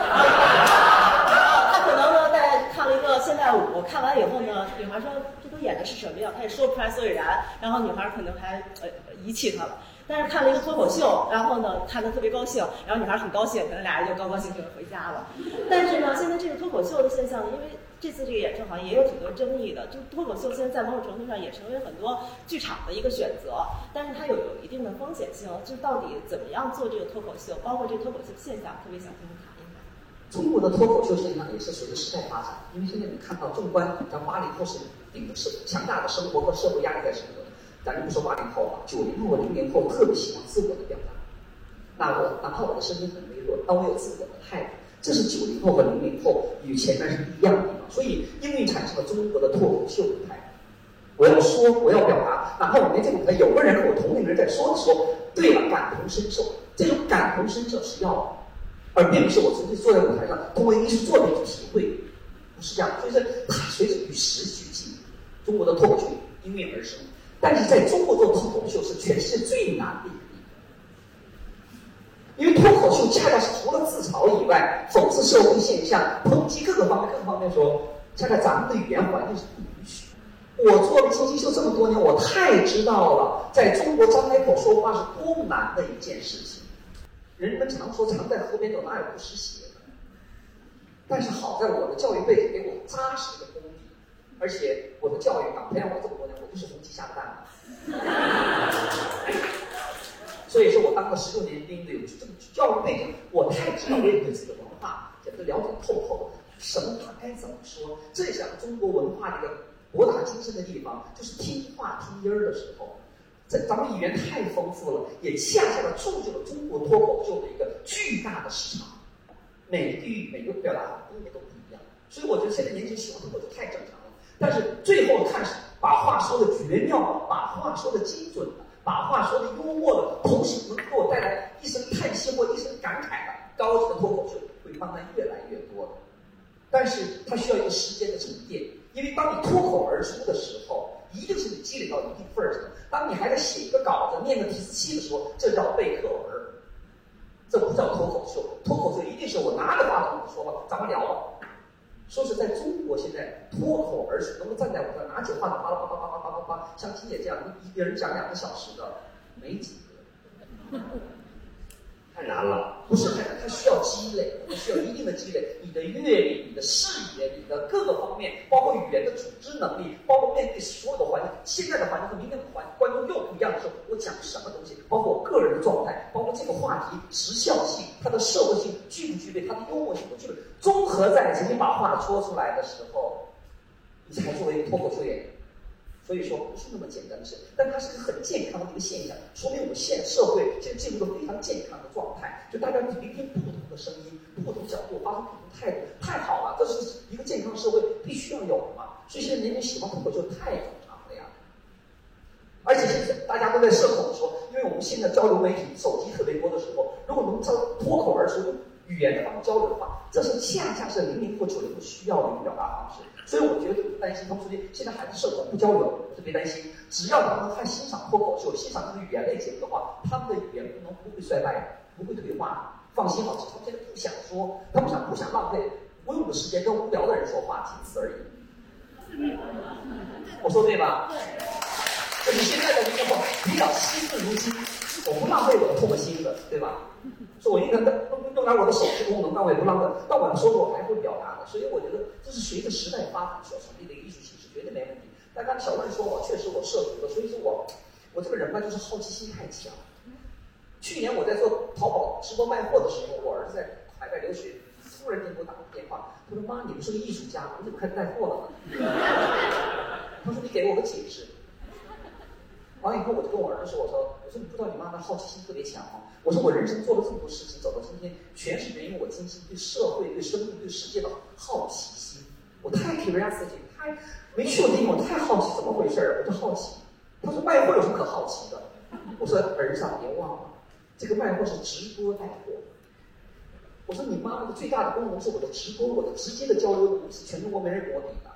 S7: 他可能呢在看了一个现代舞，看完以后呢，女孩说这都演的是什么呀？他也说不出来所以然，然后女孩可能还呃遗弃他了。但是看了一个脱口秀，然后呢看的特别高兴，然后女孩很高兴，可能俩人就高高兴兴的回家了。但是呢，现在这个脱口秀的现象，因为这次这个演出好像也有挺多争议的，就脱口秀现在在某种程度上也成为很多剧场的一个选择，但是它有有一定的风险性，就到底怎么样做这个脱口秀，包括这个脱口秀现象，特别想听听。
S3: 中国的脱口秀现象也是随着时代发展，因为现在你看到，纵观咱八零后是顶着是强大的生活和社会压力在生活的，咱就不说八零后了，九零后、零零后特别喜欢自我的表达。那我哪怕我的声音很微弱，但我有自我的态度，这是九零后和零零后与前面是不一样的地方。所以，因为产生了中国的脱口秀舞台。我要说，我要表达，哪怕我没这个舞台，有个人和我同龄人在说的时候，对了，感同身受，这种感同身受是要的，而并不是我纯粹坐在舞台上通过艺术作品去体会，不是这样。所以说，它随着与时俱进，中国的脱口秀应运而生。但是，在中国做脱口秀是全世界最难的一个。因为脱口秀恰恰是除了自嘲以外，讽刺社会现象、抨击各个方面、各个方面说，恰恰咱们的语言环境是不允许。我做了金星秀这么多年，我太知道了，在中国张开口说话是多么难的一件事情。人们常说“常在河边走，哪有不湿鞋”的。但是好在我的教育背景给我扎实的功底，而且我的教育党培养我这么多年，我就是红旗下的蛋。所以说我当了十六年兵的，有这么教育背景，我太知道我对自己的文化简直了解透透。什么话该怎么说？这是中国文化的一个博大精深的地方，就是听话听音儿的时候，这咱们语言太丰富了，也恰恰的铸就了中国脱口秀的一个巨大的市场。每个地域每个表达方式都不一样，所以我觉得现在年轻人喜欢脱口秀太正常了。但是最后看把话说的绝妙，把话说的精准的。把话说的幽默的，同时能给我带来一声叹息或一声感慨的高级的脱口秀，会慢慢越来越多的。但是它需要一个时间的沉淀，因为当你脱口而出的时候，一定是你积累到一定份儿上。当你还在写一个稿子、念个提词器的时候，这叫背课文，这不叫脱口秀。脱口秀一定是我拿着话筒说吧，咱们聊吧。说是在中国现在脱口而出，能够站在舞台拿起话筒，啪啦啪啪啪啪啪啪啪，像金姐这样一个人讲两个小时的，没几个，
S2: 太难了。
S3: 不是太难，它需要积累，它需要一定的积累。你的阅历、你的视野、你的各个方面，包括语言的组织能力，包括面对所有的环境，现在的环境和明天的环观众又不一样的时候，我讲什么东西，包括我个人的状态，包括这个话题时效性、它的社会性具不具备，它的幽默性不具备，综合在一起，你把话说出来的时候，你才作为脱口秀演员。所以说不是那么简单的事，但它是个很健康的一个现象，说明我们现社会现在进入了非常健康的状态，就大家聆听不同的声音、不同角度，发出不同态度，太好了，这是一个健康社会必须要有的嘛。所以现在年轻喜欢脱口秀太正常了呀。而且现在大家都在社恐的时候，因为我们现在交流媒体、手机特别多的时候，如果能招脱口而出语言的方式交流的话，这是恰恰是零零后、九零后需要的一个表达方式。所以我觉得不担心他们说的，现在孩子社恐不交流，特别担心。只要他们看欣赏脱口秀、欣赏这个语言类节目的话，他们的语言不能不会衰败，不会退化。放心好，他们现在不想说，他们想不想浪费无用的时间跟无聊的人说话，仅此而已。我说对吧？这是现在的一个比较惜字如金，我不浪费我的唾沫星子，对吧？说我应该用用拿我的手势功能，但我也不浪费。但我要说，我还会表达的。所以我觉得这是随着时代发展所成立的一个艺术形式，绝对没问题。但刚才小问说我确实我涉足了，所以说我我这个人吧，就是好奇心太强。去年我在做淘宝直播卖货的时候，我儿子在海外留学，突然间给我打个电话，他说：“妈，你不是个艺术家吗，你怎么开始带货了？”他说：“你给我个解释。”完了以后，我就跟我儿子说：“我说，我说你不知道你妈的好奇心特别强吗？我说我人生做了这么多事情，走到今天，全是源于我精心对社会、对生命、对世界的好奇心。我太 curiosity，太没去过地方，我太好奇怎么回事儿，我就好奇。他说卖货有什么可好奇的？我说儿子，别忘了，这个卖货是直播带货。我说你妈妈的最大的功能是我的直播，我的直接的交流是全中国没人比我比的。”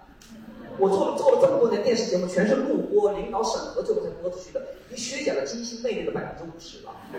S3: 我做了做了这么多年电视节目，全是录播，领导审核最后才播出去的，已经削减了金星魅力的百分之五十了。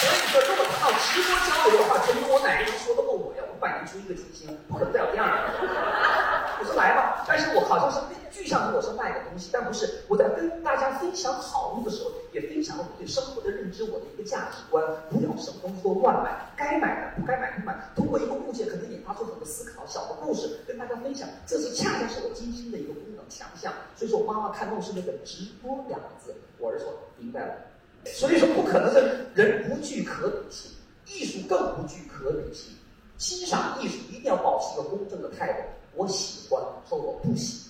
S3: 所以说，如果靠直播交流的话，全中国哪个人说得过我呀？五百年出一个金星，不可能再有第二个。我说来吧，但是我好像是具象的我是卖个东西，但不是我在跟大家分享好物的时候，也分享了我对生活的认知，我的一个价值观。不要什么东西都乱买，该买的不该买不买。通过一个物件，可能引发出很多思考，小的故事跟大家分享，这是恰恰是我精心的一个功能强项。所以说，我妈妈看梦是那个直播两个字，我儿子说明白了。所以说，不可能是人不具可比性，艺术更不具可比性。欣赏艺术一定要保持一个公正的态度，我喜欢和我不喜欢，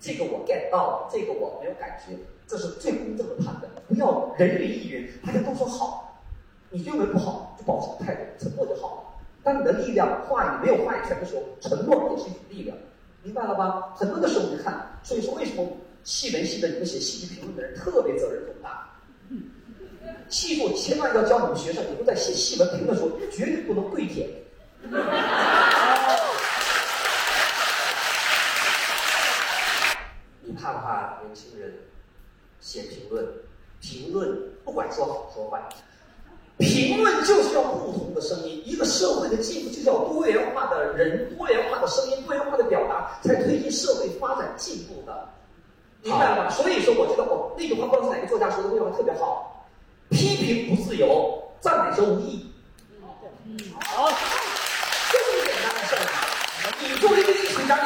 S3: 这个我 get 到了，这个我没有感觉，这是最公正的判断。不要人云亦云，大家都说好，你认为不好就保持态度，沉默就好了。当你的力量、话语没有话语权的时候，沉默也是一种力量，明白了吧？很多的时候你看，所以说为什么戏文系的你们写戏剧评论的人特别责任重大？记住，千万要教你们学生以后在写戏文评论的时候，绝对不能跪舔。你怕不怕年轻人写评论？评论不管说好说坏，评论就是要不同的声音。一个社会的进步，就叫多元化的人、多元化的声音、多元化的表达，才推进社会发展进步的。明白吗？所以说，我觉得我那句话不知道是哪个作家说的，那句话特别好：批评不自由，赞美则无意义。
S6: 好。
S3: 就这么简单的事儿你作为一个艺术家，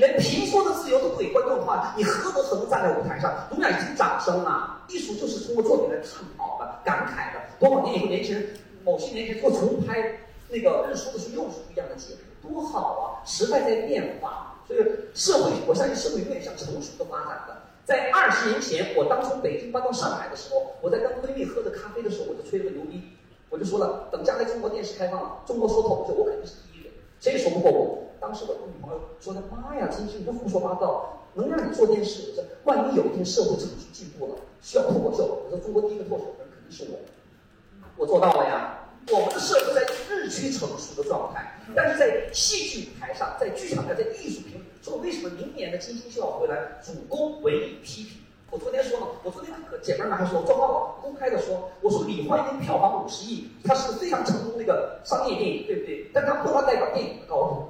S3: 连评说的自由都不给观众的话，你何德何能站在舞台上永远已经掌声啊？艺术就是通过作品来探讨的、感慨的。多少年以后，年轻人，某些年前做重拍那个日出的时候，又是不一样的节目，多好啊！时代在变化，所以社会，我相信社会永远向成熟的发展的。在二十年前，我当从北京搬到上海的时候，我在跟闺蜜喝着咖啡的时候，我就吹了个牛逼。我就说了，等将来中国电视开放了，中国说脱口秀，我肯定是第一人，谁也说不过我。当时我跟女朋友说的，妈呀，金星，你这胡说八道，能让你做电视？我说，万一有一天社会成熟进步了，需要脱口秀，我说中国第一个脱口秀人肯定是我，我做到了呀。我们的社会在日趋成熟的状态，但是在戏剧舞台上，在剧场上，在艺术评，说为什么明年的金星就要回来主攻文艺批评？我昨天说了，我昨天和姐妹们还说，周华宝公开的说，我说李焕英票房五十亿，它是个非常成功的一个商业电影，对不对？但它不能代表电影的高度，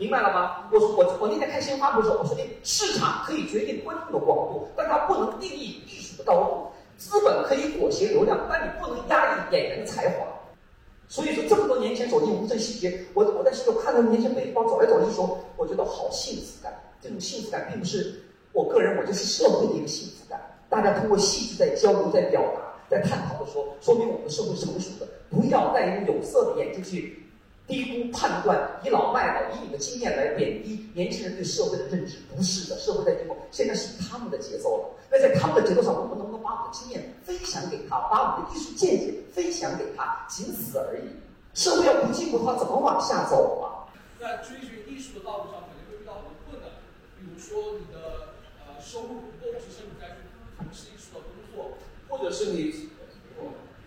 S3: 明白了吗？我说我我那天看新闻发布的时候，我说的市场可以决定观众的广度，但它不能定义艺术的高度。资本可以裹挟流量，但你不能压抑演员的才华。所以说，这么多年前走进无证戏节，我我在戏中看到年轻背包走来走去的时候，我觉得好幸福感。这种幸福感并不是。我个人，我就是社会的一个幸福感。大家通过戏剧在交流、在表达、在探讨的时候，说明我们的社会成熟的。不要带一个有色的眼睛去低估、判断、倚老卖老，以你的经验来贬低年轻人对社会的认知。不是的，社会在进步，现在是他们的节奏了。那在他们的节奏上，我们能不能把我们的经验分享给他，把我们的艺术见解分享给他，仅此而已。社会要不进步的话，怎么往下走啊？
S5: 在追寻艺术的道路上，肯定会遇到很多困难，比如说你的呃。收入不够支撑你再去从事艺术的工作，或者是你，是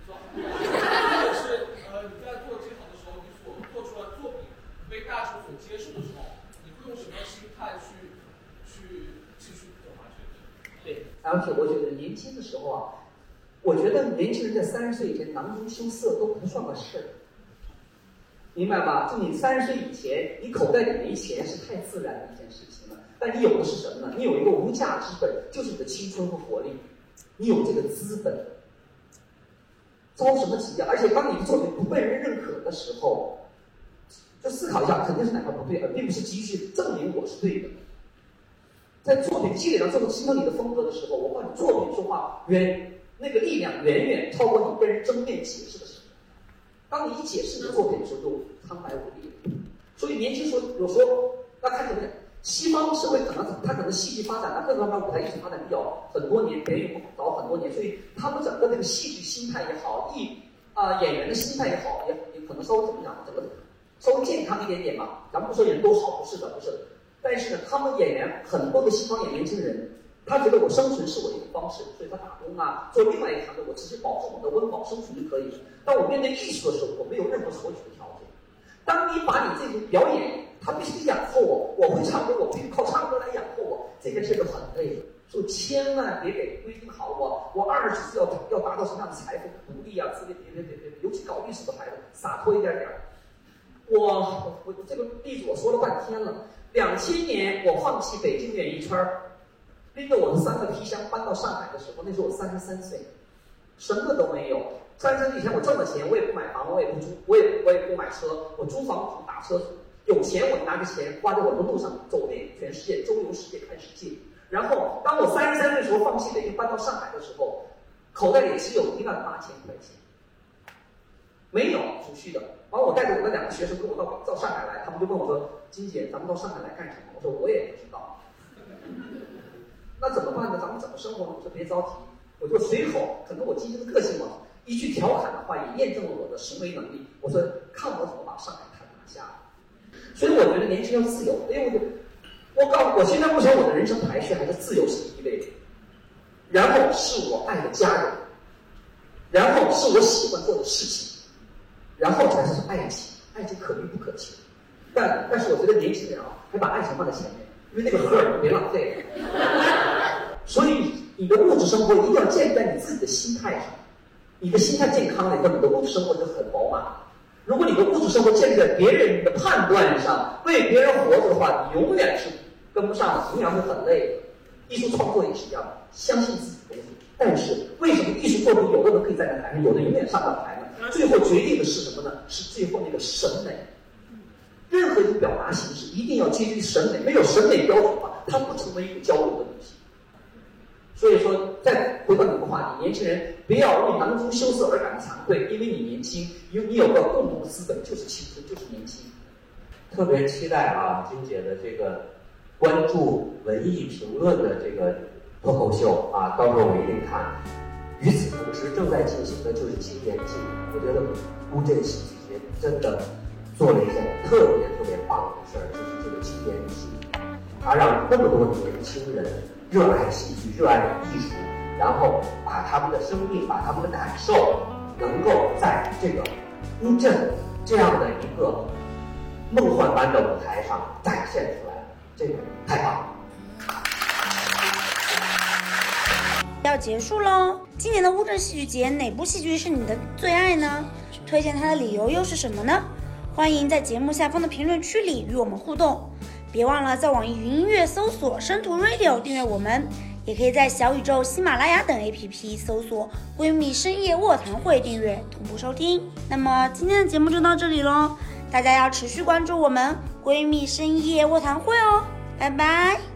S5: 吧？或者是呃你在做这行的时候，你所做出来的作品被大众所接受的时候，你会用什么心态去去继续走下去？
S3: 对，而且我觉得年轻的时候啊，我觉得年轻人在三十岁以前囊中羞涩都不算个事儿，明白吧？就你三十岁以前，你口袋里没钱是太自然的一件事情了。但你有的是什么呢？你有一个无价之本，就是你的青春和活力。你有这个资本，着什么急啊？而且当你的作品不被人认可的时候，就思考一下，肯定是哪块不对，而并不是急于证明我是对的。在作品积累到最后形成你的风格的时候，我把你作品说话远那个力量远远超过你跟人争辩解释的时候。当你一解释你的作品的时候，就苍白无力。所以年轻时候有时候那看怎么？西方社会可能他可能戏剧发展啊，各个方面舞台艺术发展比较很多年，别人早很多年，所以他们整个那个戏剧心态也好，艺啊演员的心态也好，也也可能稍微怎么讲，整个稍微健康一点点吧。咱们不说人都好，不是的，不是。但是呢，他们演员很多的西方演年轻人，他觉得我生存是我一个方式，所以他打工啊，做另外一行的，我只是保证我的温饱生存就可以了。但我面对艺术的时候，我没有任何索取的条件。当你把你这种表演。他必须养活我，我会唱歌，我必须靠唱歌来养活我。这件事就很累，所以千万别给规定好我，我二十岁要要达到什么样的财富独立啊？之类别别别别，尤其搞艺术的孩子，洒脱一点点。我我这个例子我说了半天了。两千年我放弃北京演艺圈儿，拎着我的三个皮箱搬到上海的时候，那时候我三十三岁，什么都没有。三十岁以前我挣了钱，我也不买房，我也不租，我也我也不买车，我租房子打车，有钱我就拿着钱花在我的路上走遍全世界，周游世界看世界。然后当我三十三岁的时候放弃北京搬到上海的时候，口袋里只有一万八千块钱，没有储蓄的。然后我带着我的两个学生跟我到到上海来，他们就问我说：“金姐，咱们到上海来干什么？”我说：“我也不知道。”那怎么办呢？咱们怎么生活呢？我说别着急，我就随口，可能我今天的个性嘛，一句调侃的话也验证了我的行为能力。我说看我怎么把上海滩拿下。所以我觉得年轻要自由，因为我我告我现在目前我的人生排序还是自由是第一位的，然后是我爱的家人，然后是我喜欢做的事情，然后才是爱情。爱情可遇不可求，但但是我觉得年轻人啊，还把爱情放在前面。因为那个荷尔蒙别浪费，所以你的物质生活一定要建立在你自己的心态上。你的心态健康了以后，你的物质生活就很饱满。如果你的物质生活建立在别人的判断上，为别人活着的话，你永远是跟不上的，永远会很累。艺术创作也是一样，相信自己的。但是为什么艺术作品有的人可以站在台上，有的永远上不了台呢？最后决定的是什么呢？是最后那个审美。任何一种表达形式一定要基于审美，没有审美标准的话，它不成为一个交流的东西。所以说，再回到你个话题，年轻人不要为囊中羞涩而感到惭愧，因为你年轻，因为你有个共同的资本，就是青春，就是年轻。
S2: 特别期待啊，金姐的这个关注文艺评论的这个脱口秀啊，到时候我一定看。与此同时，正在进行的就是青年季，我觉得乌镇戏剧节真的。做了一件特别特别棒的事儿，就是这个青年艺术，他让那么多年轻人热爱戏剧、热爱艺术，然后把他们的生命、把他们的感受，能够在这个乌镇这样的一个梦幻般的舞台上展现出来，这个太棒了。
S1: 要结束喽，今年的乌镇戏剧节哪部戏剧是你的最爱呢？推荐它的理由又是什么呢？欢迎在节目下方的评论区里与我们互动，别忘了在网易云音乐搜索“深途 Radio” 订阅我们，也可以在小宇宙、喜马拉雅等 APP 搜索“闺蜜深夜卧谈会”订阅同步收听。那么今天的节目就到这里喽，大家要持续关注我们“闺蜜深夜卧谈会”哦，拜拜。